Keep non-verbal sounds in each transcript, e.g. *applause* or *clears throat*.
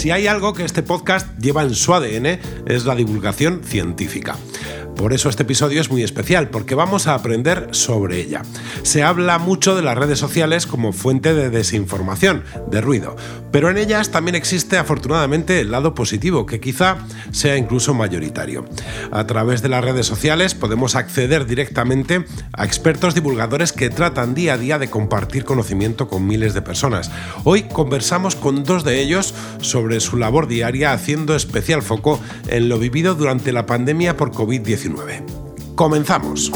Si hay algo que este podcast lleva en su ADN es la divulgación científica. Por eso este episodio es muy especial, porque vamos a aprender sobre ella. Se habla mucho de las redes sociales como fuente de desinformación, de ruido, pero en ellas también existe afortunadamente el lado positivo, que quizá sea incluso mayoritario. A través de las redes sociales podemos acceder directamente a expertos divulgadores que tratan día a día de compartir conocimiento con miles de personas. Hoy conversamos con dos de ellos sobre su labor diaria haciendo especial foco en lo vivido durante la pandemia por COVID-19. Comenzamos.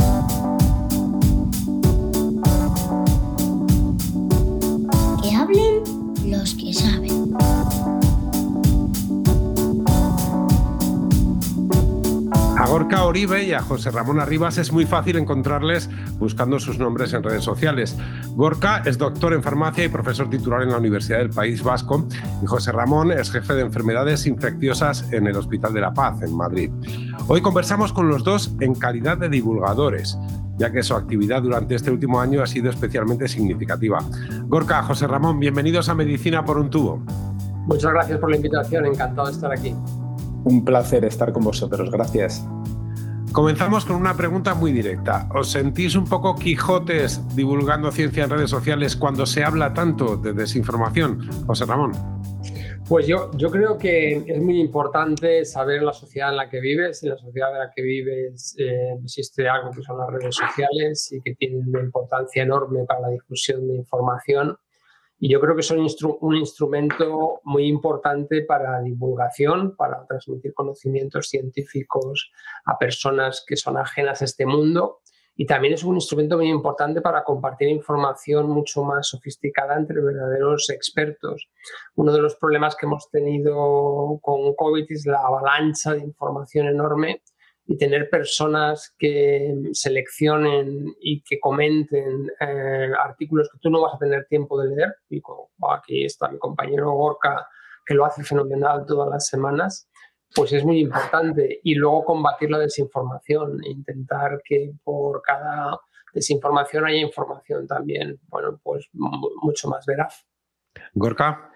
Que hablen los que saben. A Gorka Oribe y a José Ramón Arribas es muy fácil encontrarles buscando sus nombres en redes sociales. Gorka es doctor en farmacia y profesor titular en la Universidad del País Vasco y José Ramón es jefe de enfermedades infecciosas en el Hospital de la Paz, en Madrid. Hoy conversamos con los dos en calidad de divulgadores, ya que su actividad durante este último año ha sido especialmente significativa. Gorka, José Ramón, bienvenidos a Medicina por un tubo. Muchas gracias por la invitación, encantado de estar aquí. Un placer estar con vosotros, gracias. Comenzamos con una pregunta muy directa. ¿Os sentís un poco quijotes divulgando ciencia en redes sociales cuando se habla tanto de desinformación? José Ramón. Pues yo, yo creo que es muy importante saber la sociedad en la que vives. En la sociedad en la que vives eh, existe algo que son las redes sociales y que tienen una importancia enorme para la difusión de información. Y yo creo que son un instrumento muy importante para divulgación, para transmitir conocimientos científicos a personas que son ajenas a este mundo y también es un instrumento muy importante para compartir información mucho más sofisticada entre verdaderos expertos. Uno de los problemas que hemos tenido con COVID es la avalancha de información enorme y tener personas que seleccionen y que comenten eh, artículos que tú no vas a tener tiempo de leer. Y como aquí está mi compañero Gorka, que lo hace fenomenal todas las semanas pues es muy importante. Y luego combatir la desinformación, intentar que por cada desinformación haya información también, bueno, pues mucho más veraz. Gorka.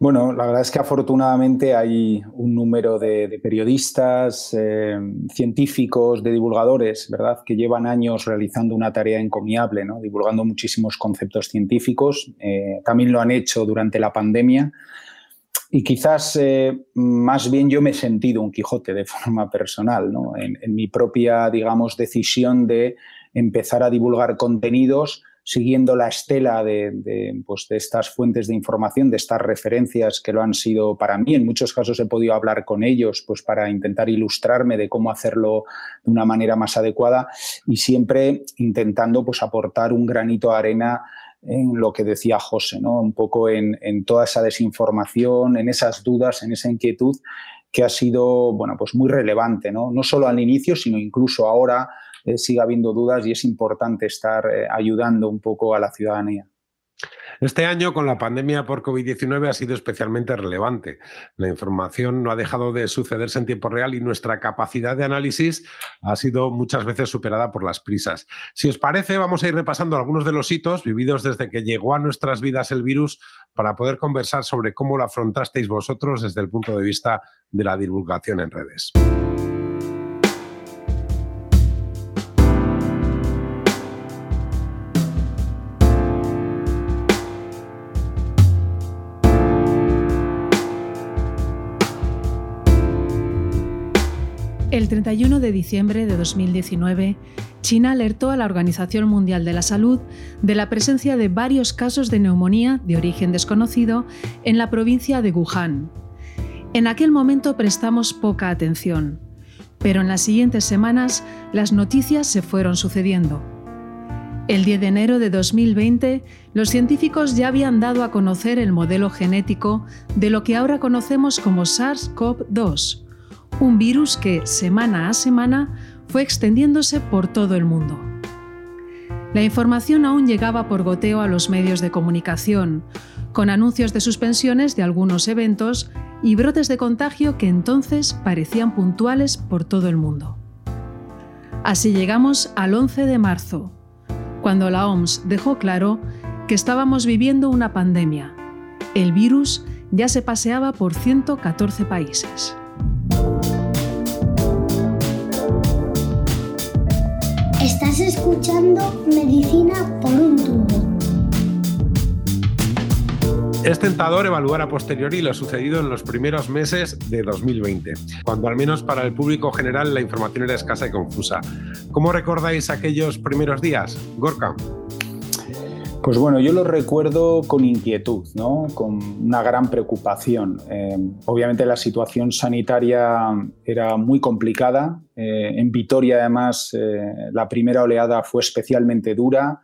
Bueno, la verdad es que afortunadamente hay un número de, periodistas, eh, científicos, de divulgadores, ¿verdad?, que llevan años realizando una tarea encomiable, ¿no? divulgando muchísimos conceptos científicos. Eh, también lo han hecho durante la pandemia y quizás eh, más bien yo me he sentido un Quijote de forma personal, ¿no? en, mi propia, digamos, decisión de empezar a divulgar contenidos siguiendo la estela de, pues, de, estas fuentes de información, de estas referencias que lo han sido para mí. En muchos casos he podido hablar con ellos pues, para intentar ilustrarme de cómo hacerlo de una manera más adecuada y siempre intentando pues, aportar un granito de arena en lo que decía José, ¿no? un poco en, toda esa desinformación, en esas dudas, en esa inquietud que ha sido bueno, pues muy relevante, no, no solo al inicio, sino incluso ahora eh, sigue habiendo dudas y es importante estar eh, ayudando un poco a la ciudadanía. Este año, con la pandemia por COVID-19, ha sido especialmente relevante. La información no ha dejado de sucederse en tiempo real y nuestra capacidad de análisis ha sido muchas veces superada por las prisas. Si os parece, vamos a ir repasando algunos de los hitos vividos desde que llegó a nuestras vidas el virus para poder conversar sobre cómo lo afrontasteis vosotros desde el punto de vista de la divulgación en redes. El 31 de diciembre de 2019, China alertó a la Organización Mundial de la Salud de la presencia de varios casos de neumonía de origen desconocido en la provincia de Wuhan. En aquel momento prestamos poca atención, pero en las siguientes semanas las noticias se fueron sucediendo. El 10 de enero de 2020, los científicos ya habían dado a conocer el modelo genético de lo que ahora conocemos como SARS-CoV-2, un virus que, semana a semana, fue extendiéndose por todo el mundo. La información aún llegaba por goteo a los medios de comunicación, con anuncios de suspensiones de algunos eventos y brotes de contagio que entonces parecían puntuales por todo el mundo. Así llegamos al 11 de marzo, cuando la OMS dejó claro que estábamos viviendo una pandemia. El virus ya se paseaba por 114 países. Estás escuchando Medicina por un tubo. Es tentador evaluar a posteriori lo sucedido en los primeros meses de 2020, cuando al menos para el público general la información era escasa y confusa. ¿Cómo recordáis aquellos primeros días? Gorka. Pues bueno, yo lo recuerdo con inquietud, ¿no? con una gran preocupación. Eh, obviamente la situación sanitaria era muy complicada. Eh, en Vitoria, además, eh, la primera oleada fue especialmente dura.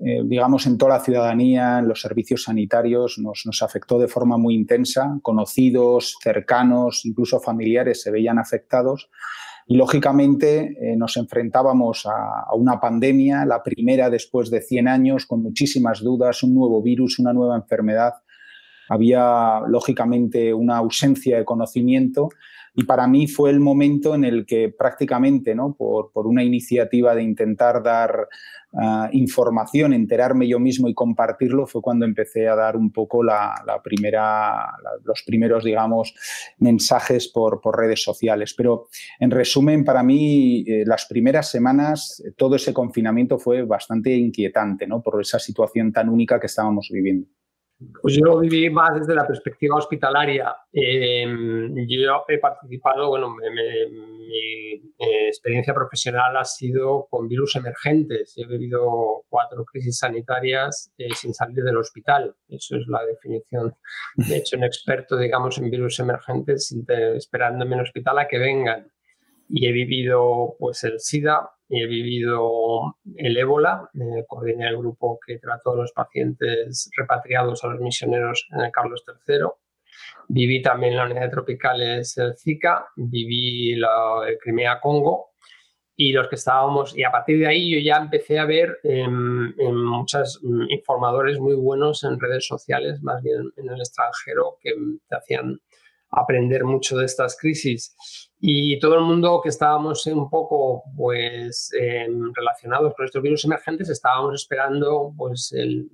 Digamos, en toda la ciudadanía, en los servicios sanitarios, nos, afectó de forma muy intensa. Conocidos, cercanos, incluso familiares se veían afectados. Y lógicamente eh, nos enfrentábamos a, una pandemia, la primera después de 100 años, con muchísimas dudas, un nuevo virus, una nueva enfermedad. Había lógicamente una ausencia de conocimiento y para mí fue el momento en el que prácticamente, ¿no? por, por una iniciativa de intentar dar información, enterarme yo mismo y compartirlo, fue cuando empecé a dar un poco la, primera, los primeros, digamos, mensajes por, redes sociales. Pero en resumen, para mí, eh, las primeras semanas, todo ese confinamiento fue bastante inquietante, ¿no? Por esa situación tan única que estábamos viviendo. Pues yo viví más desde la perspectiva hospitalaria. Em, yo he participado, bueno, mi eh, experiencia profesional ha sido con virus emergentes. He vivido cuatro crisis sanitarias eh, sin salir del hospital. Eso es la definición. De hecho, un experto, digamos, en virus emergentes, esperando en el hospital a que vengan. Y he vivido, pues, el SIDA, he vivido el ébola, eh, coordiné el grupo que trató a los pacientes repatriados a los misioneros en el Carlos III. Viví también la unidad de tropicales el Zika, viví la, el Crimea-Congo y los que estábamos, y a partir de ahí yo ya empecé a ver en, en muchos informadores muy buenos en redes sociales, más bien en el extranjero, que te hacían aprender mucho de estas crisis. Y todo el mundo que estábamos un poco pues, em, relacionados con estos virus emergentes estábamos esperando, pues, el,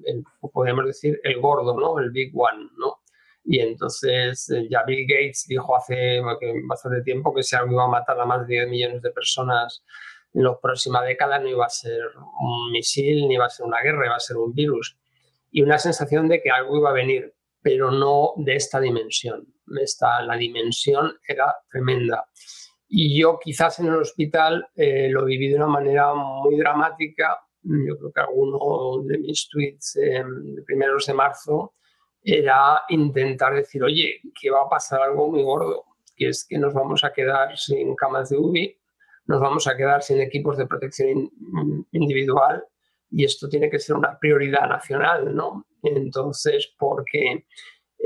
podemos decir, el gordo, ¿no? el big one. ¿no? Y entonces eh, ya Bill Gates dijo hace bastante tiempo que si algo iba a matar a más de 10 millones de personas en la próxima década no iba a ser un misil, ni iba a ser una guerra, iba a ser un virus. Y una sensación de que algo iba a venir, pero no de esta dimensión esta, la dimensión era tremenda. Y yo quizás en el hospital eh, lo viví de una manera muy dramática. Yo creo que alguno de mis tweets de primeros de marzo era intentar decir, oye, que va a pasar algo muy gordo, que es que nos vamos a quedar sin camas de UBI, nos vamos a quedar sin equipos de protección individual y esto tiene que ser una prioridad nacional, ¿no? Entonces, porque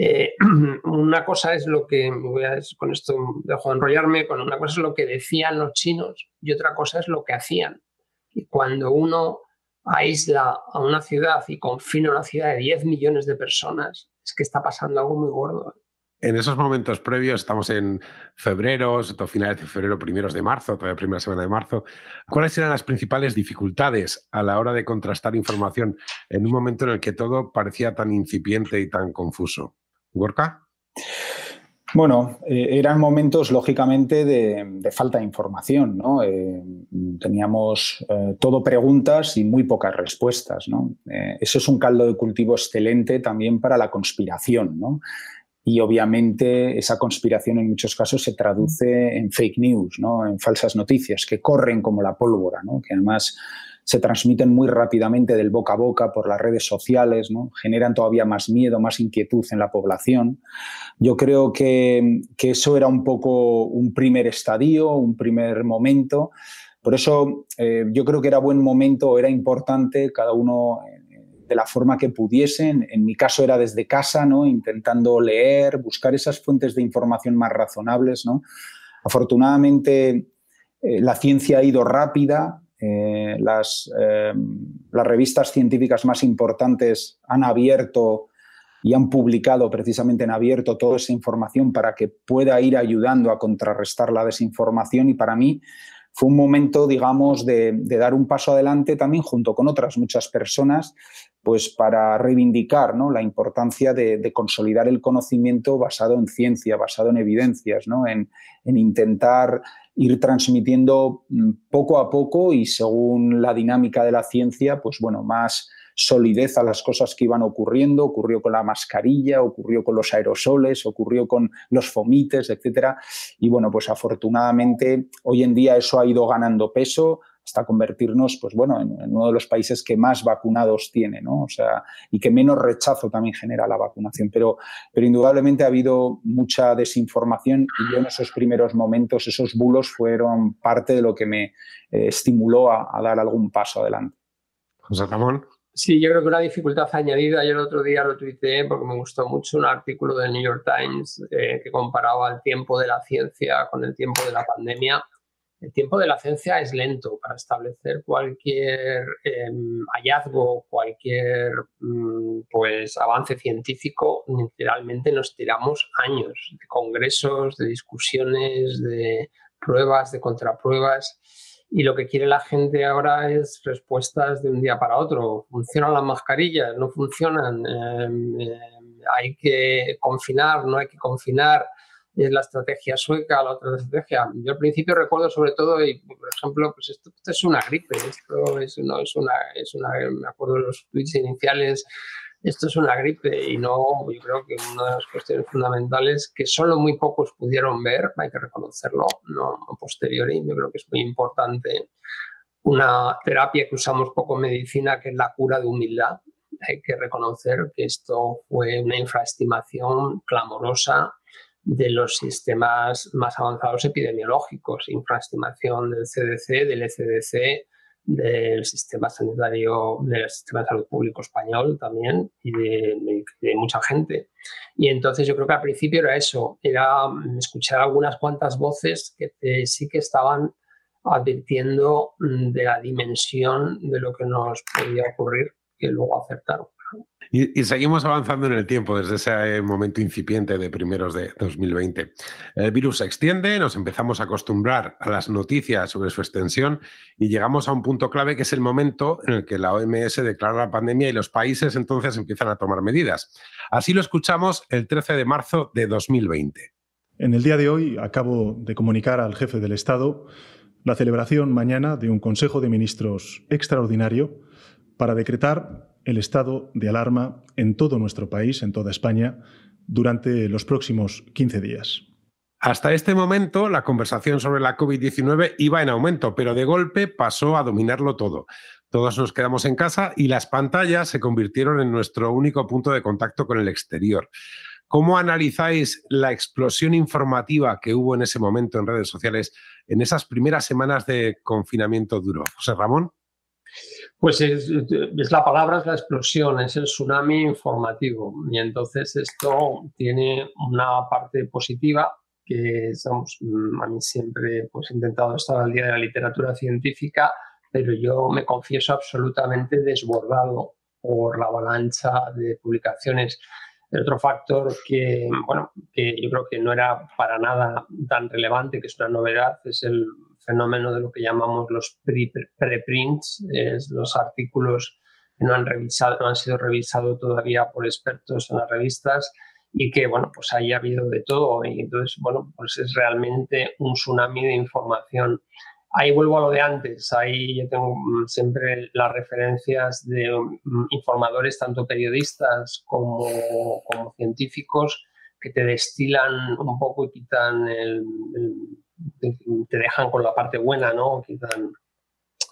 eh, *clears throat* una cosa es lo que, voy a, con esto dejo de enrollarme, con una cosa es lo que decían los chinos y otra cosa es lo que hacían. Y cuando uno aísla a una ciudad y confina una ciudad de 10 millones de personas, es que está pasando algo muy gordo. En esos momentos previos, estamos en febrero, finales de febrero, primeros de marzo, todavía primera semana de marzo. ¿Cuáles eran las principales dificultades a la hora de contrastar información en un momento en el que todo parecía tan incipiente y tan confuso? Gorka. Bueno, eh, eran momentos, lógicamente, de, falta de información. ¿no? Eh, teníamos eh, todo preguntas y muy pocas respuestas. ¿no? eso es un caldo de cultivo excelente también para la conspiración. ¿no? Y obviamente esa conspiración en muchos casos se traduce en fake news, ¿no? en falsas noticias que corren como la pólvora, ¿no? que además se transmiten muy rápidamente del boca a boca por las redes sociales, ¿no? generan todavía más miedo, más inquietud en la población. Yo creo que, eso era un poco un primer estadio, un primer momento. Por eso eh, yo creo que era buen momento, era importante, cada uno de la forma que pudiesen. En mi caso era desde casa, ¿no? intentando leer, buscar esas fuentes de información más razonables. ¿no? Afortunadamente, eh, la ciencia ha ido rápida. Eh, las, eh, las revistas científicas más importantes han abierto y han publicado precisamente en abierto toda esa información para que pueda ir ayudando a contrarrestar la desinformación y para mí fue un momento, digamos, de, dar un paso adelante también junto con otras muchas personas, pues para reivindicar ¿no? la importancia de, consolidar el conocimiento basado en ciencia, basado en evidencias, ¿no? en, en intentar ir transmitiendo mm, poco a poco y según la dinámica de la ciencia, pues bueno, más solidez a las cosas que iban ocurriendo, ocurrió con la mascarilla, ocurrió con los aerosoles, ocurrió con los fomites, etcétera. Y bueno, pues afortunadamente hoy en día eso ha ido ganando peso hasta convertirnos, pues bueno, en, uno de los países que más vacunados tiene, ¿no? O sea, y que menos rechazo también genera la vacunación. Pero, pero indudablemente ha habido mucha desinformación y yo en esos primeros momentos, esos bulos fueron parte de lo que me eh, estimuló a, a dar algún paso adelante. José Ramón. Sí, yo creo que una dificultad añadida, ayer el otro día lo tuiteé porque me gustó mucho un artículo del New York Times eh, que comparaba el tiempo de la ciencia con el tiempo de la pandemia. El tiempo de la ciencia es lento para establecer cualquier em, hallazgo, cualquier mm, pues, avance científico. Literalmente nos tiramos años de congresos, de discusiones, de pruebas, de contrapruebas y lo que quiere la gente ahora es respuestas de un día para otro. ¿Funcionan las mascarillas? ¿No funcionan? Em, em, ¿Hay que confinar? ¿No hay que confinar? ¿Es la estrategia sueca la otra estrategia? Yo al principio recuerdo sobre todo, y por ejemplo, pues esto, es una gripe, esto es, no, es, una, es una, me acuerdo de los tweets iniciales esto es una gripe y no, yo creo que una de las cuestiones fundamentales que solo muy pocos pudieron ver, hay que reconocerlo, no a posteriori, yo creo que es muy importante una terapia que usamos poco en medicina, que es la cura de humildad. Hay que reconocer que esto fue una infraestimación clamorosa de los sistemas más avanzados epidemiológicos, infraestimación del CDC, del ECDC, del sistema sanitario, del sistema de salud público español también y de, mucha gente. Y entonces yo creo que al principio era eso, era escuchar algunas cuantas voces que sí que estaban advirtiendo de la dimensión de lo que nos podía ocurrir, que luego acertaron. Y, seguimos avanzando en el tiempo desde ese momento incipiente de primeros de 2020. El virus se extiende, nos empezamos a acostumbrar a las noticias sobre su extensión y llegamos a un punto clave que es el momento en el que la OMS declara la pandemia y los países entonces empiezan a tomar medidas. Así lo escuchamos el 13 de marzo de 2020. En el día de hoy acabo de comunicar al jefe del Estado la celebración mañana de un Consejo de Ministros extraordinario para decretar el estado de alarma en todo nuestro país, en toda España, durante los próximos 15 días. Hasta este momento, la conversación sobre la COVID-19 iba en aumento, pero de golpe pasó a dominarlo todo. Todos nos quedamos en casa y las pantallas se convirtieron en nuestro único punto de contacto con el exterior. ¿Cómo analizáis la explosión informativa que hubo en ese momento en redes sociales en esas primeras semanas de confinamiento duro? José Ramón. Pues es, la palabra, es la explosión, es el tsunami informativo. Y entonces esto tiene una parte positiva que estamos, mm, a mí siempre pues, he intentado estar al día de la literatura científica, pero yo me confieso absolutamente desbordado por la avalancha de publicaciones. El otro factor que, bueno, que yo creo que no era para nada tan relevante, que es una novedad, es el fenómeno de lo que llamamos los preprints, es los artículos que no han, revisado, no han sido revisados todavía por expertos en las revistas y que, bueno, pues ahí ha habido de todo y entonces, bueno, pues es realmente un tsunami de información. Ahí vuelvo a lo de antes, ahí yo tengo mm, siempre las referencias de mm, informadores, tanto periodistas como, como científicos, que te destilan un poco y quitan el te dejan con la parte buena, ¿no? Quitan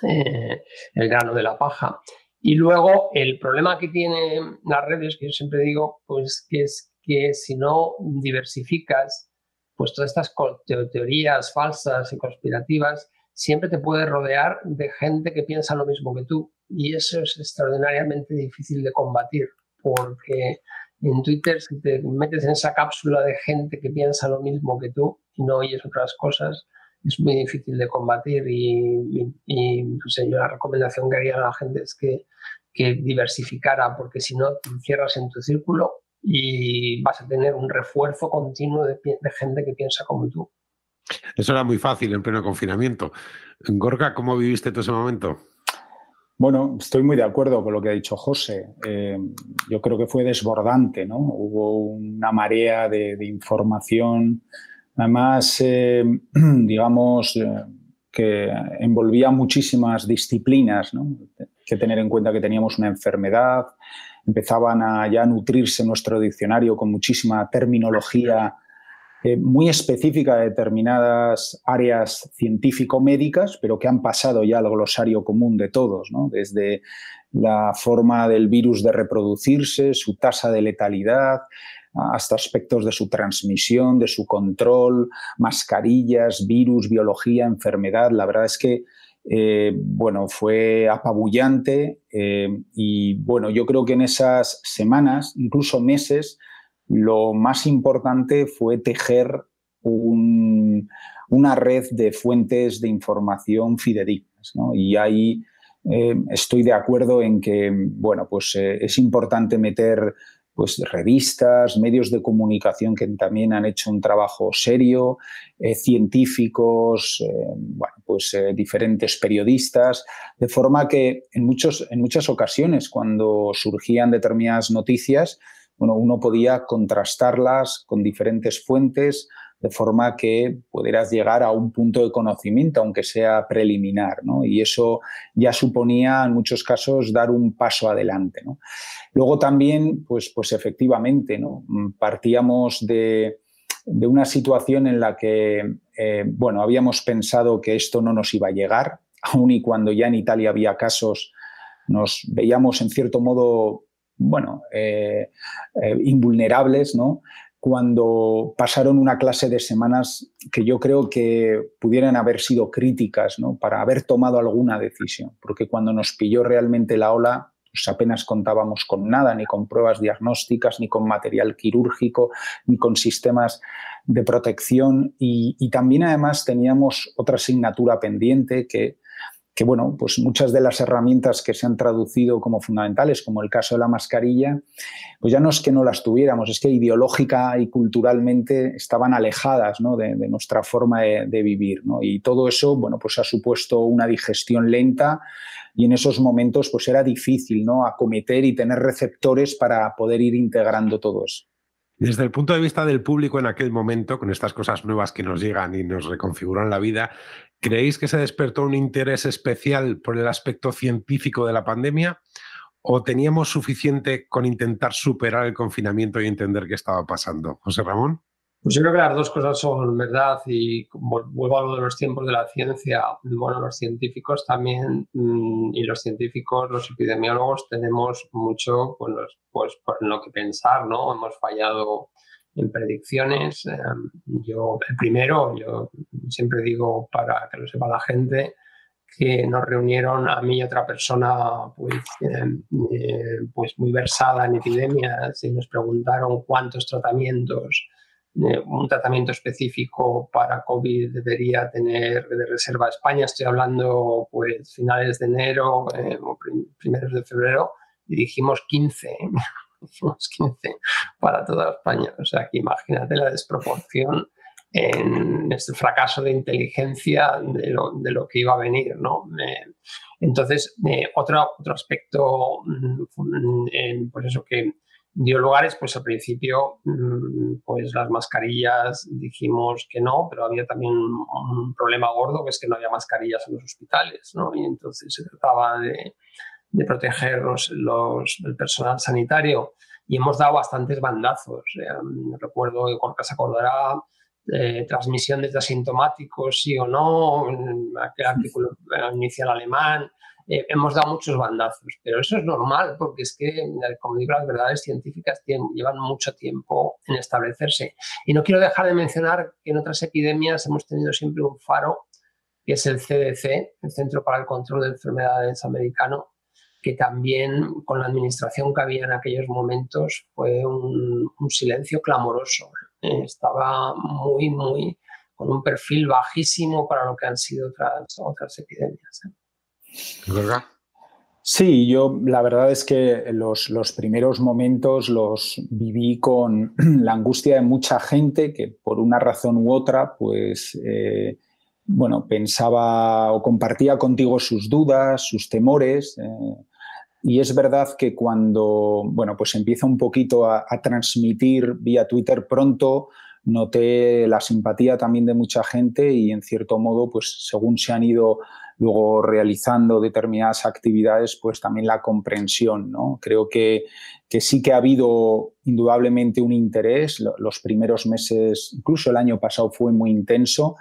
eh, el grano de la paja. Y luego el problema que tienen las redes, que yo siempre digo, pues que es que si no diversificas, pues todas estas teorías falsas y conspirativas siempre te puedes rodear de gente que piensa lo mismo que tú. Y eso es extraordinariamente difícil de combatir, porque en Twitter, si te metes en esa cápsula de gente que piensa lo mismo que tú y no oyes otras cosas, es muy difícil de combatir. Y, yo la recomendación que haría a la gente es que, que diversificara, porque si no, te encierras en tu círculo y vas a tener un refuerzo continuo de, de gente que piensa como tú. Eso era muy fácil en pleno confinamiento. Gorka, ¿cómo viviste todo ese momento? Bueno, estoy muy de acuerdo con lo que ha dicho José. Eh, yo creo que fue desbordante, ¿no? Hubo una marea de, información, además, eh, *clears throat* digamos, eh, que envolvía muchísimas disciplinas, ¿no? Que tener en cuenta que teníamos una enfermedad, empezaban a ya nutrirse nuestro diccionario con muchísima terminología eh, muy específica de determinadas áreas científico-médicas, pero que han pasado ya al glosario común de todos, desde la forma del virus de reproducirse, su tasa de letalidad, hasta aspectos de su transmisión, de su control, mascarillas, virus, biología, enfermedad. La verdad es que eh, bueno, fue apabullante eh, y bueno, yo creo que en esas semanas, incluso meses, lo más importante fue tejer una red de fuentes de información fidedignas. Y ahí eh, estoy de acuerdo en que bueno, pues, eh, es importante meter pues, revistas, medios de comunicación que también han hecho un trabajo serio, eh, científicos, bueno, pues, diferentes periodistas, de forma que en, muchos, en muchas ocasiones cuando surgían determinadas noticias, bueno, uno podía contrastarlas con diferentes fuentes de forma que pudieras llegar a un punto de conocimiento, aunque sea preliminar, ¿no? Y eso ya suponía, en muchos casos, dar un paso adelante, ¿no? Luego también, pues, pues efectivamente, ¿no? Partíamos de, una situación en la que, eh, bueno, habíamos pensado que esto no nos iba a llegar, aun y cuando ya en Italia había casos, nos veíamos en cierto modo bueno, eh, eh, invulnerables, ¿no? cuando pasaron una clase de semanas que yo creo que pudieran haber sido críticas ¿no? para haber tomado alguna decisión, porque cuando nos pilló realmente la ola, pues apenas contábamos con nada, ni con pruebas diagnósticas, ni con material quirúrgico, ni con sistemas de protección y, y también además teníamos otra asignatura pendiente que que bueno, pues muchas de las herramientas que se han traducido como fundamentales, como el caso de la mascarilla, pues ya no es que no las tuviéramos, es que ideológica y culturalmente estaban alejadas de, nuestra forma de, vivir. Y todo eso, bueno, pues ha supuesto una digestión lenta y en esos momentos pues era difícil ¿no? acometer y tener receptores para poder ir integrando todo eso. Desde el punto de vista del público en aquel momento, con estas cosas nuevas que nos llegan y nos reconfiguran la vida, ¿creéis que se despertó un interés especial por el aspecto científico de la pandemia? ¿O teníamos suficiente con intentar superar el confinamiento y entender qué estaba pasando? José Ramón. Pues yo creo que las dos cosas son verdad y vuelvo a lo de los tiempos de la ciencia. Bueno, los científicos también mm, y los científicos, los epidemiólogos tenemos mucho pues, pues, por lo que pensar, ¿no? Hemos fallado en predicciones. Em, yo, el primero, yo siempre digo para que lo sepa la gente, que nos reunieron a mí y otra persona pues, em, eh, pues muy versada en epidemias y nos preguntaron cuántos tratamientos un tratamiento específico para COVID debería tener de reserva España. Estoy hablando pues finales de enero eh, o primeros de febrero y dijimos 15. 15 *laughs* para toda España. O sea que imagínate la desproporción en este fracaso de inteligencia de lo, de lo que iba a venir. ¿no? entonces, otro, otro aspecto, mm, pues eso que dio lugares, pues al principio, mm, pues las mascarillas dijimos que no, pero había también un problema gordo, que es que no había mascarillas en los hospitales, ¿no? Y entonces se trataba de, de proteger los, el personal sanitario y hemos dado bastantes bandazos. Eh, recuerdo que Corca se acordará eh, transmisión de asintomáticos, sí o no, aquel artículo inicial alemán, eh, hemos dado muchos bandazos, pero eso es normal porque es que, como digo, las verdades científicas llevan mucho tiempo en establecerse. Y no quiero dejar de mencionar que en otras epidemias hemos tenido siempre un faro que es el CDC, el Centro para el Control de Enfermedades americano, que también con la administración que había en aquellos momentos fue un, silencio clamoroso. ¿eh? Estaba muy, muy con un perfil bajísimo para lo que han sido otras, otras epidemias. ¿Verdad? Sí, yo la verdad es que los, los, primeros momentos los viví con *clears throat* la angustia de mucha gente que por una razón u otra, pues, eh, bueno, pensaba o compartía contigo sus dudas, sus temores. Eh, y es verdad que cuando, bueno, pues empieza un poquito a, a transmitir vía Twitter pronto, noté la simpatía también de mucha gente y en cierto modo, pues según se han ido luego realizando determinadas actividades, pues también la comprensión. ¿no? Creo que, que sí que ha habido indudablemente un interés. Los primeros meses, incluso el año pasado, fue muy intenso.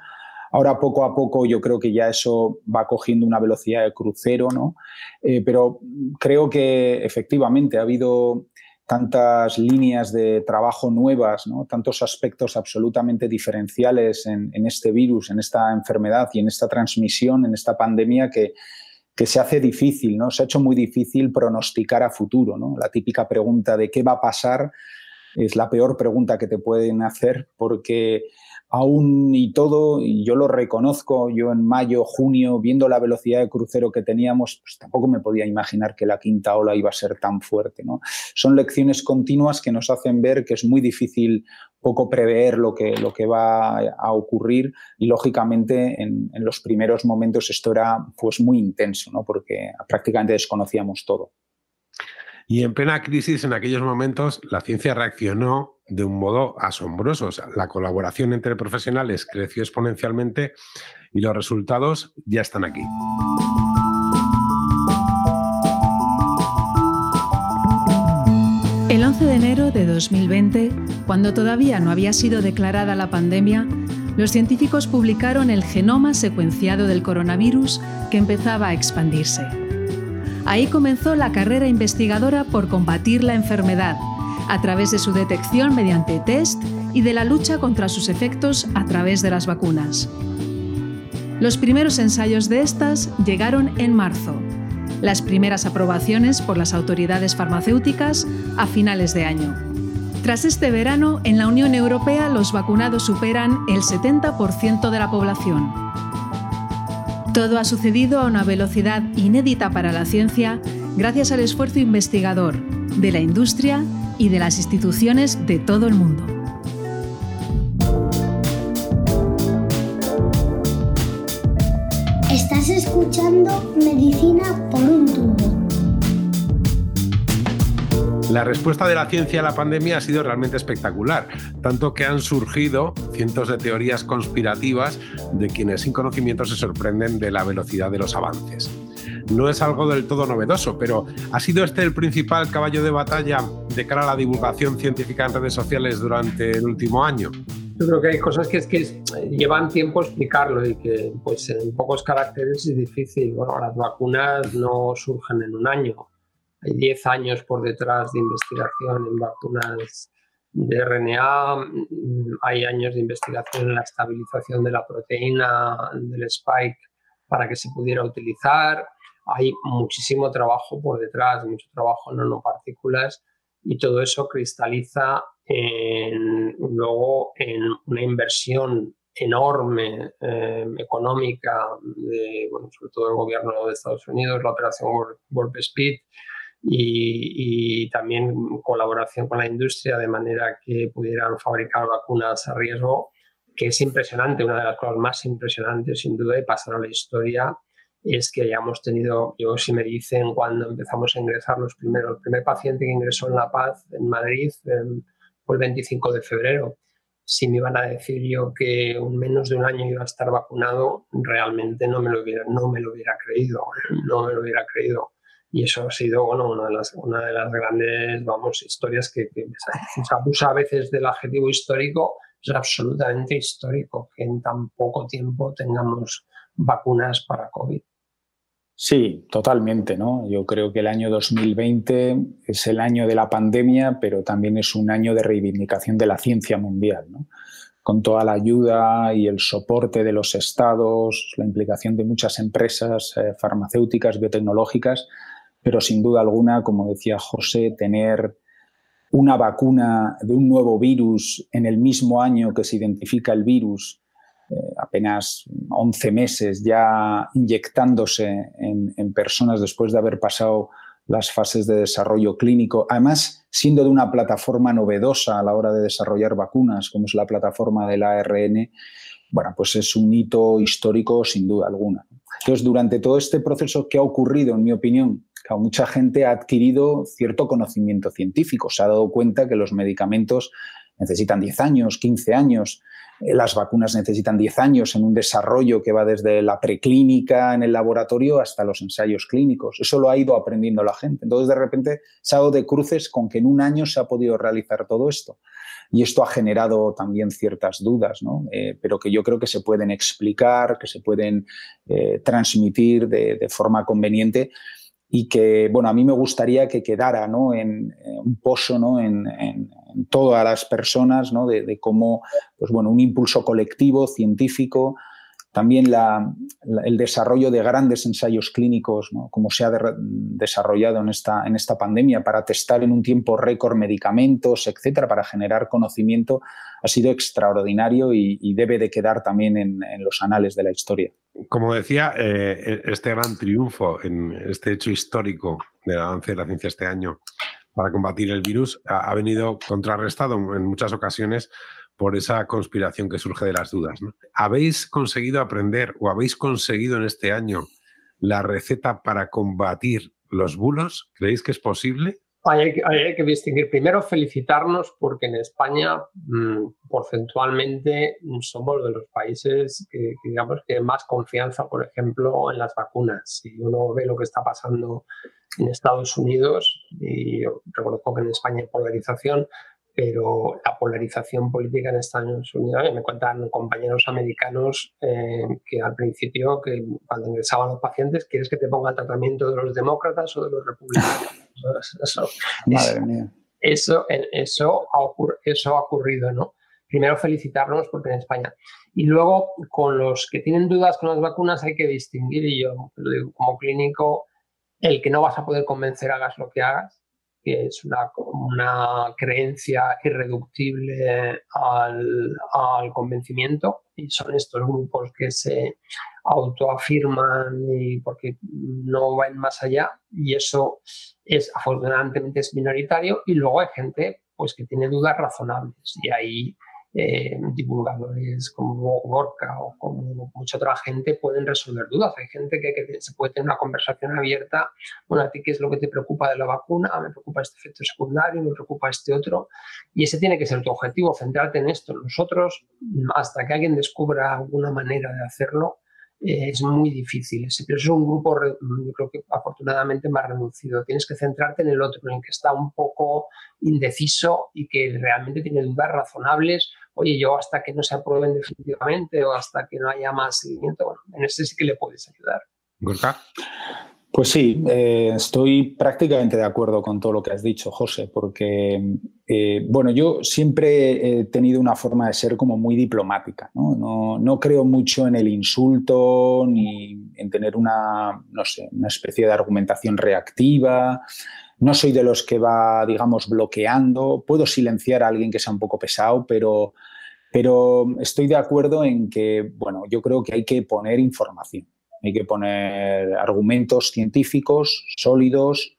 Ahora poco a poco yo creo que ya eso va cogiendo una velocidad de crucero, ¿no? Eh, pero creo que efectivamente ha habido tantas líneas de trabajo nuevas, tantos aspectos absolutamente diferenciales en, este virus, en esta enfermedad y en esta transmisión, en esta pandemia que, que, se hace difícil, ¿no? Se ha hecho muy difícil pronosticar a futuro. La típica pregunta de qué va a pasar es la peor pregunta que te pueden hacer porque aún y todo, y yo lo reconozco, yo en mayo, junio, viendo la velocidad de crucero que teníamos, pues tampoco me podía imaginar que la quinta ola iba a ser tan fuerte. Son lecciones continuas que nos hacen ver que es muy difícil poco prever lo que, lo que va a ocurrir y lógicamente en, en los primeros momentos esto era pues muy intenso, ¿no? porque prácticamente desconocíamos todo. Y en plena crisis, en aquellos momentos, la ciencia reaccionó de un modo asombroso. la colaboración entre profesionales creció exponencialmente y los resultados ya están aquí. El 11 de enero de 2020, cuando todavía no había sido declarada la pandemia, los científicos publicaron el genoma secuenciado del coronavirus que empezaba a expandirse. Ahí comenzó la carrera investigadora por combatir la enfermedad, a través de su detección mediante test y de la lucha contra sus efectos a través de las vacunas. Los primeros ensayos de estas llegaron en marzo, las primeras aprobaciones por las autoridades farmacéuticas a finales de año. Tras este verano, en la Unión Europea los vacunados superan el 70% de la población. Todo ha sucedido a una velocidad inédita para la ciencia gracias al esfuerzo investigador de la industria y de las instituciones de todo el mundo. Estás escuchando Medicina por un tubo. La respuesta de la ciencia a la pandemia ha sido realmente espectacular, tanto que han surgido cientos de teorías conspirativas de quienes sin conocimiento se sorprenden de la velocidad de los avances. No es algo del todo novedoso, pero ¿ha sido este el principal caballo de batalla de cara a la divulgación científica en redes sociales durante el último año? Yo creo que hay cosas que es que llevan tiempo explicarlo y que pues en pocos caracteres es difícil. Bueno, las vacunas no surgen en un año hay 10 años por detrás de investigación en vacunas de RNA, hay años de investigación en la estabilización de la proteína del spike para que se pudiera utilizar. Hay muchísimo trabajo por detrás, mucho trabajo en nanopartículas y todo eso cristaliza luego en una inversión enorme eh, económica de, sobre todo el gobierno de Estados Unidos, la operación Warp Speed, y, también colaboración con la industria de manera que pudieran fabricar vacunas a riesgo, que es impresionante, una de las cosas más impresionantes sin duda de pasar a la historia es que hayamos tenido, yo si me dicen cuando empezamos a ingresar los primeros, el primer paciente que ingresó en La Paz, en Madrid, em, fue el 25 de febrero. Si me iban a decir yo que en menos de un año iba a estar vacunado, realmente no me lo hubiera, no me lo hubiera creído, no me lo hubiera creído. Y eso ha sido bueno, una, de las, una de las grandes vamos, historias que, se abusa a veces del adjetivo histórico. Es absolutamente histórico que en tan poco tiempo tengamos vacunas para COVID. Sí, totalmente, ¿no? Yo creo que el año 2020 es el año de la pandemia, pero también es un año de reivindicación de la ciencia mundial, ¿no? con toda la ayuda y el soporte de los estados, la implicación de muchas empresas eh, farmacéuticas, biotecnológicas, pero sin duda alguna, como decía José, tener una vacuna de un nuevo virus en el mismo año que se identifica el virus, apenas 11 meses ya inyectándose en, personas después de haber pasado las fases de desarrollo clínico, además siendo de una plataforma novedosa a la hora de desarrollar vacunas, como es la plataforma del ARN, bueno, pues es un hito histórico sin duda alguna. Entonces, durante todo este proceso que ha ocurrido, en mi opinión, mucha gente ha adquirido cierto conocimiento científico, se ha dado cuenta que los medicamentos necesitan 10 años, 15 años, eh, las vacunas necesitan 10 años en un desarrollo que va desde la preclínica en el laboratorio hasta los ensayos clínicos. Eso lo ha ido aprendiendo la gente. Entonces, de repente, se ha dado de cruces con que en un año se ha podido realizar todo esto. Y esto ha generado también ciertas dudas, ¿no? Eh, pero que yo creo que se pueden explicar, que se pueden eh, transmitir de, forma conveniente y que, bueno, a mí me gustaría que quedara ¿no? en, un pozo ¿no? en, todas las personas ¿no? de, cómo pues, bueno, un impulso colectivo, científico, también el desarrollo de grandes ensayos clínicos, como se ha desarrollado en esta, en esta pandemia, para testar en un tiempo récord medicamentos, etcétera, para generar conocimiento, ha sido extraordinario y, debe de quedar también en, los anales de la historia. Como decía, eh, este gran triunfo en este hecho histórico del avance de la ciencia este año para combatir el virus ha, venido contrarrestado en muchas ocasiones por esa conspiración que surge de las dudas. ¿Habéis conseguido aprender o habéis conseguido en este año la receta para combatir los bulos? ¿Creéis que es posible? Hay, que distinguir. Primero, felicitarnos porque en España, mm, porcentualmente, somos de los países que, digamos, que más confianza, por ejemplo, en las vacunas. Si uno ve lo que está pasando en Estados Unidos, y yo reconozco que en España hay polarización, pero la polarización política en Estados Unidos, me cuentan compañeros americanos eh, que al principio, que cuando ingresaban los pacientes, ¿quieres que te ponga el tratamiento de los demócratas o de los republicanos? *laughs* Eso, Madre mía. Eso, eso, ha eso ha ocurrido, ¿no? Primero felicitarnos porque en España. Y luego, con los que tienen dudas con las vacunas hay que distinguir, y yo lo digo como clínico, el que no vas a poder convencer hagas lo que hagas, que es una, una creencia irreductible al, al, convencimiento. Y son estos grupos que se autoafirman y porque no van más allá. Y eso es afortunadamente es minoritario. Y luego hay gente pues que tiene dudas razonables. Y ahí eh, divulgadores como Gorka o como mucha otra gente pueden resolver dudas. Hay gente que, se puede tener una conversación abierta. Bueno, ¿a ti qué es lo que te preocupa de la vacuna? Me preocupa este efecto secundario, me preocupa este otro. Y ese tiene que ser tu objetivo, centrarte en esto. Nosotros, hasta que alguien descubra alguna manera de hacerlo, eh, es muy difícil. Pero es un grupo, yo creo que afortunadamente más reducido. Tienes que centrarte en el otro, en el que está un poco indeciso y que realmente tiene dudas razonables. Oye, yo hasta que no se aprueben definitivamente o hasta que no haya más seguimiento, bueno, en ese sí que le puedes ayudar. Pues sí, eh, estoy prácticamente de acuerdo con todo lo que has dicho, José, porque, eh, bueno, yo siempre he tenido una forma de ser como muy diplomática, ¿no? No, creo mucho en el insulto ni en tener una, no sé, una especie de argumentación reactiva. No soy de los que va, digamos, bloqueando. Puedo silenciar a alguien que sea un poco pesado, pero, pero estoy de acuerdo en que, bueno, yo creo que hay que poner información hay que poner argumentos científicos sólidos,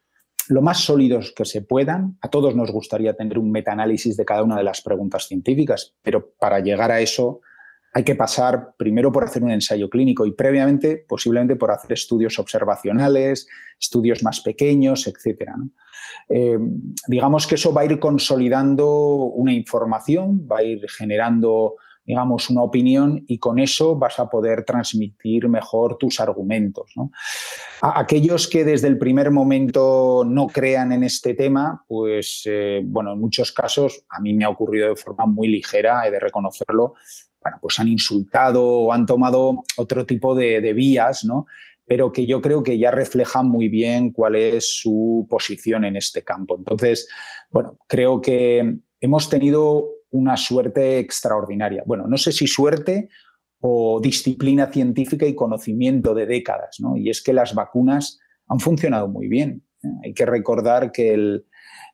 lo más sólidos que se puedan. A todos nos gustaría tener un metaanálisis de cada una de las preguntas científicas, pero para llegar a eso hay que pasar primero por hacer un ensayo clínico y previamente, posiblemente, por hacer estudios observacionales, estudios más pequeños, etc. Eh, digamos que eso va a ir consolidando una información, va a ir generando digamos, una opinión y con eso vas a poder transmitir mejor tus argumentos. aquellos que desde el primer momento no crean en este tema, pues, eh, bueno, en muchos casos, a mí me ha ocurrido de forma muy ligera, he de reconocerlo, bueno, pues han insultado o han tomado otro tipo de, vías, ¿no? pero que yo creo que ya reflejan muy bien cuál es su posición en este campo. Entonces, bueno, creo que hemos tenido una suerte extraordinaria. Bueno, no sé si suerte o disciplina científica y conocimiento de décadas, ¿no? Y es que las vacunas han funcionado muy bien. Hay que recordar que el,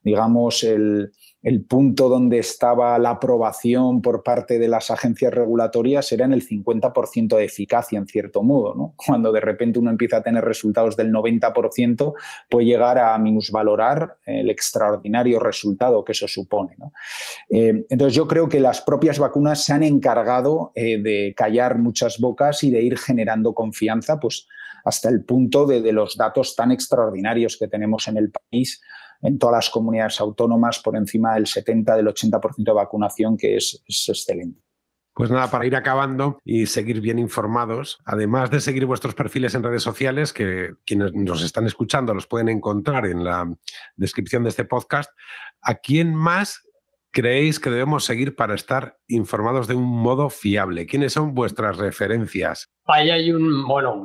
digamos, el, el punto donde estaba la aprobación por parte de las agencias regulatorias era en el 50% de eficacia, en cierto modo. ¿no? Cuando de repente uno empieza a tener resultados del 90%, puede llegar a minusvalorar el extraordinario resultado que eso supone. Eh, entonces yo creo que las propias vacunas se han encargado eh, de callar muchas bocas y de ir generando confianza, pues hasta el punto de los datos tan extraordinarios que tenemos en el país en todas las comunidades autónomas por encima del 70, del 80% de vacunación, que es, excelente. Pues nada, para ir acabando y seguir bien informados, además de seguir vuestros perfiles en redes sociales, que quienes nos están escuchando los pueden encontrar en la descripción de este podcast, ¿a quién más creéis que debemos seguir para estar informados de un modo fiable? ¿Quiénes son vuestras referencias? Ahí hay un, bueno,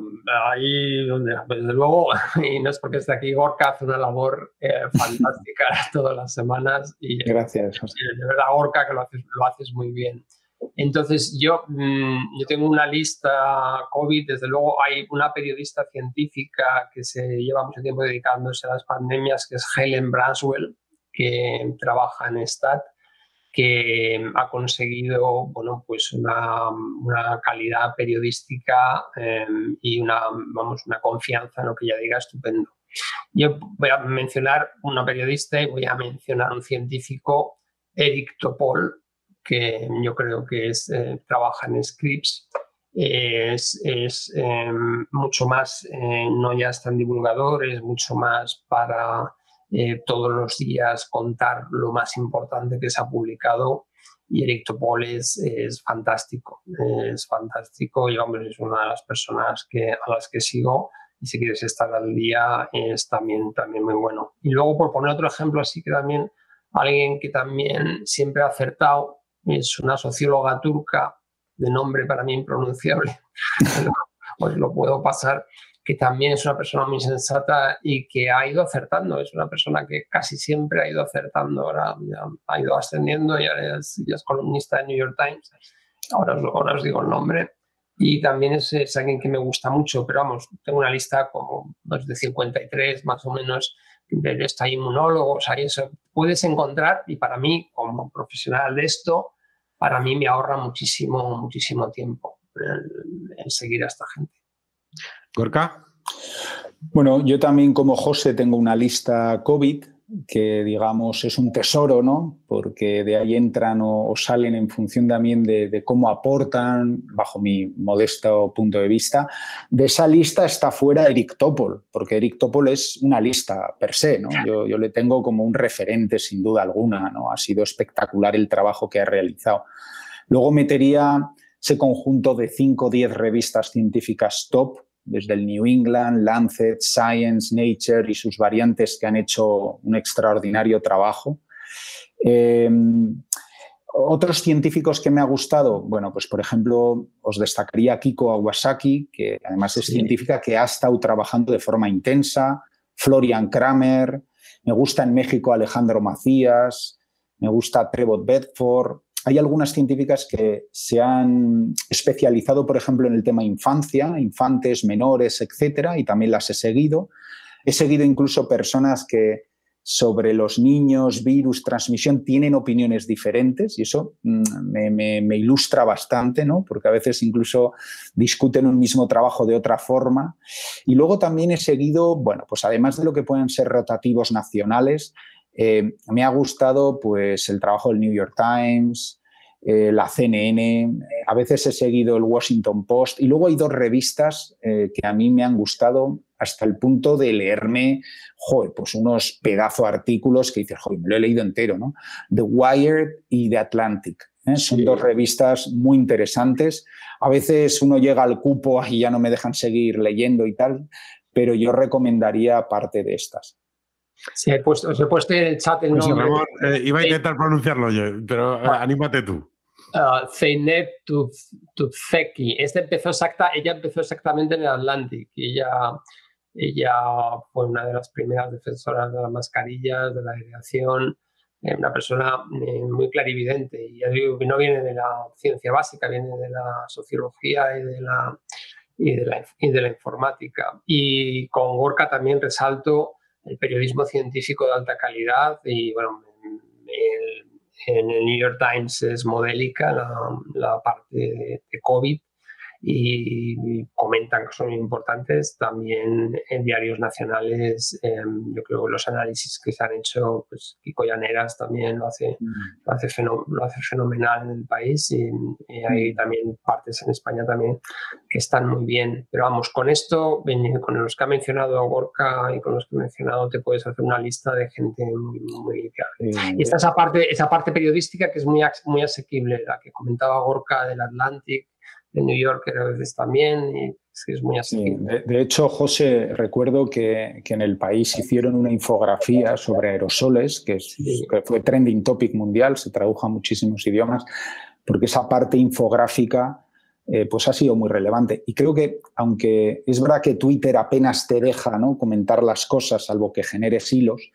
ahí donde, desde luego, *laughs* y no es porque esté aquí, Gorka hace una labor eh, *laughs* fantástica todas las semanas. Y, Gracias. de verdad, Gorka, que lo haces, lo haces muy bien. Entonces, yo, mm, yo tengo una lista COVID, desde luego hay una periodista científica que se lleva mucho tiempo dedicándose a las pandemias, que es Helen Braswell, que trabaja en STAT que ha conseguido bueno, pues una, una calidad periodística em, y una, vamos, una confianza en lo que ella diga estupendo. Yo voy a mencionar una periodista y voy a mencionar un científico, Eric Topol, que yo creo que es, eh, trabaja en Scripps. Es, es em, mucho más, eh, no ya es tan divulgador, es mucho más para eh, todos los días contar lo más importante que se ha publicado. Y Eric Topol es, fantástico, es fantástico. Y hombre, es una de las personas que, a las que sigo. Y si quieres estar al día es también, también muy bueno. Y luego por poner otro ejemplo así que también alguien que también siempre ha acertado es una socióloga turca de nombre para mí impronunciable, *laughs* pues lo puedo pasar, que también es una persona muy sensata y que ha ido acertando. Es una persona que casi siempre ha ido acertando. Ahora ha ido ascendiendo y ahora es, ya es columnista de New York Times. Ahora os, ahora os digo el nombre. Y también es, es, alguien que me gusta mucho, pero vamos, tengo una lista como pues, de 53 más o menos de esta inmunólogos, ahí eso puedes encontrar y para mí, como profesional de esto, para mí me ahorra muchísimo, muchísimo tiempo en seguir a esta gente. Gorka. Bueno, yo también como José tengo una lista COVID que digamos es un tesoro, ¿no? Porque de ahí entran o, salen en función también de, cómo aportan, bajo mi modesto punto de vista. De esa lista está fuera Eric Topol, porque Eric Topol es una lista per se, ¿no? Yo, yo le tengo como un referente sin duda alguna, ¿no? Ha sido espectacular el trabajo que ha realizado. Luego metería ese conjunto de 5 o 10 revistas científicas top desde el New England, Lancet, Science, Nature y sus variantes que han hecho un extraordinario trabajo. Eh, otros científicos que me ha gustado, bueno, pues por ejemplo, os destacaría Kiko Awasaki, que además es científica que ha estado trabajando de forma intensa, Florian Kramer, me gusta en México Alejandro Macías, me gusta Trevor Bedford, hay algunas científicas que se han especializado, por ejemplo, en el tema infancia, infantes, menores, etcétera, y también las he seguido. He seguido incluso personas que sobre los niños, virus, transmisión, tienen opiniones diferentes y eso mm, me, ilustra bastante, ¿no? porque a veces incluso discuten un mismo trabajo de otra forma. Y luego también he seguido, bueno, pues además de lo que pueden ser rotativos nacionales, eh, me ha gustado pues, el trabajo del New York Times, eh, la CNN, a veces he seguido el Washington Post y luego hay dos revistas eh, que a mí me han gustado hasta el punto de leerme, joder, pues unos pedazo artículos que dices, joder, me lo he leído entero, ¿no? The Wired y The Atlantic. Son dos revistas muy interesantes. A veces uno llega al cupo y ya no me dejan seguir leyendo y tal, pero yo recomendaría parte de estas. Sí, he puesto, os he puesto en el chat el pues nombre. Eh, iba a intentar pronunciarlo yo, pero eh, anímate tú. Uh, Zeynep Tuzeki. Este empezó exacta, ella empezó exactamente en el Atlantic. Ella, ella fue una de las primeras defensoras de las mascarillas, de la aireación. una persona muy clarividente. Y ya digo que no viene de la ciencia básica, viene de la sociología y de la, y de la, y de la informática. Y con Gorka también resalto el periodismo científico de alta calidad y bueno, en el New York Times es modélica la, parte de COVID y comentan que son importantes. También en diarios nacionales, em, yo creo que los análisis que se han hecho, pues Kiko Llaneras también lo hace, mm. lo hace, lo hace fenomenal en el país y, hay mm. también partes en España también que están muy bien. Pero vamos, con esto, con los que ha mencionado Gorka y con los que he mencionado, te puedes hacer una lista de gente muy, muy Y está esa parte, esa parte periodística que es muy, muy asequible, la que comentaba Gorka del Atlantic de New York a veces también, y es muy así. de, hecho, José, recuerdo que, que, en el país hicieron una infografía sobre aerosoles, que, fue trending topic mundial, se tradujo a muchísimos idiomas, porque esa parte infográfica eh, pues ha sido muy relevante. Y creo que, aunque es verdad que Twitter apenas te deja ¿no? comentar las cosas, salvo que generes hilos,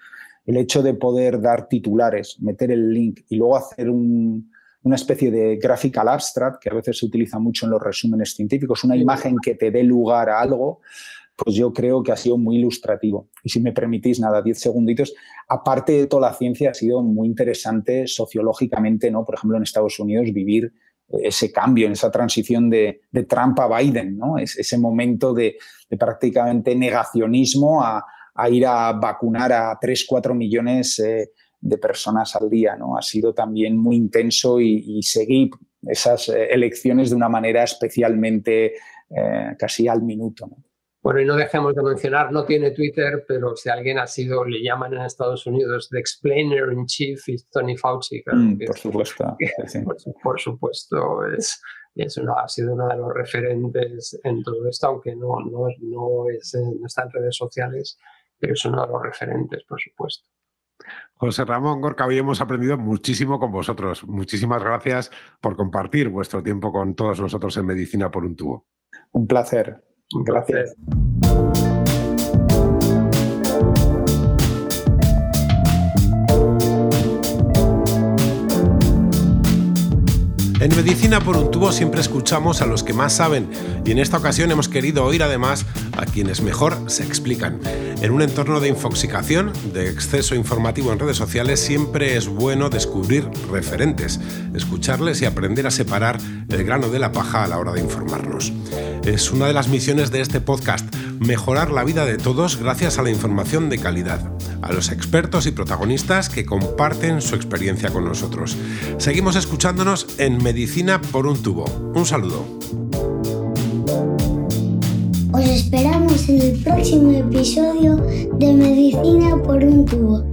el hecho de poder dar titulares, meter el link y luego hacer un, una especie de graphical abstract que a veces se utiliza mucho en los resúmenes científicos, una imagen que te dé lugar a algo, pues yo creo que ha sido muy ilustrativo. Y si me permitís, nada, diez segunditos, aparte de toda la ciencia, ha sido muy interesante sociológicamente, ¿no? Por ejemplo, en Estados Unidos vivir ese cambio, en esa transición de, Trump a Biden, ¿no? Es, ese momento de, prácticamente negacionismo a, ir a vacunar a 3, 4 millones eh, de personas al día. ¿no? Ha sido también muy intenso y, seguir esas eh, elecciones de una manera especialmente eh, casi al minuto. Bueno, y no dejemos de mencionar, no tiene Twitter, pero si alguien ha sido, le llaman en Estados Unidos, The Explainer in Chief is Tony Fauci. Mm, por supuesto. por, supuesto, es, es ha sido uno de los referentes en todo esto, aunque no, no, no, es, no está en redes sociales, pero es uno de los referentes, por supuesto. José Ramón Gorka, hoy hemos aprendido muchísimo con vosotros. Muchísimas gracias por compartir vuestro tiempo con todos nosotros en Medicina por un tubo. Un placer. Gracias. En Medicina por un tubo siempre escuchamos a los que más saben y en esta ocasión hemos querido oír además a quienes mejor se explican. En un entorno de infoxicación, de exceso informativo en redes sociales, siempre es bueno descubrir referentes, escucharles y aprender a separar el grano de la paja a la hora de informarnos. Es una de las misiones de este podcast, mejorar la vida de todos gracias a la información de calidad, a los expertos y protagonistas que comparten su experiencia con nosotros. Seguimos escuchándonos en Medicina por un tubo. Un saludo. Os esperamos en el próximo episodio de Medicina por un tubo.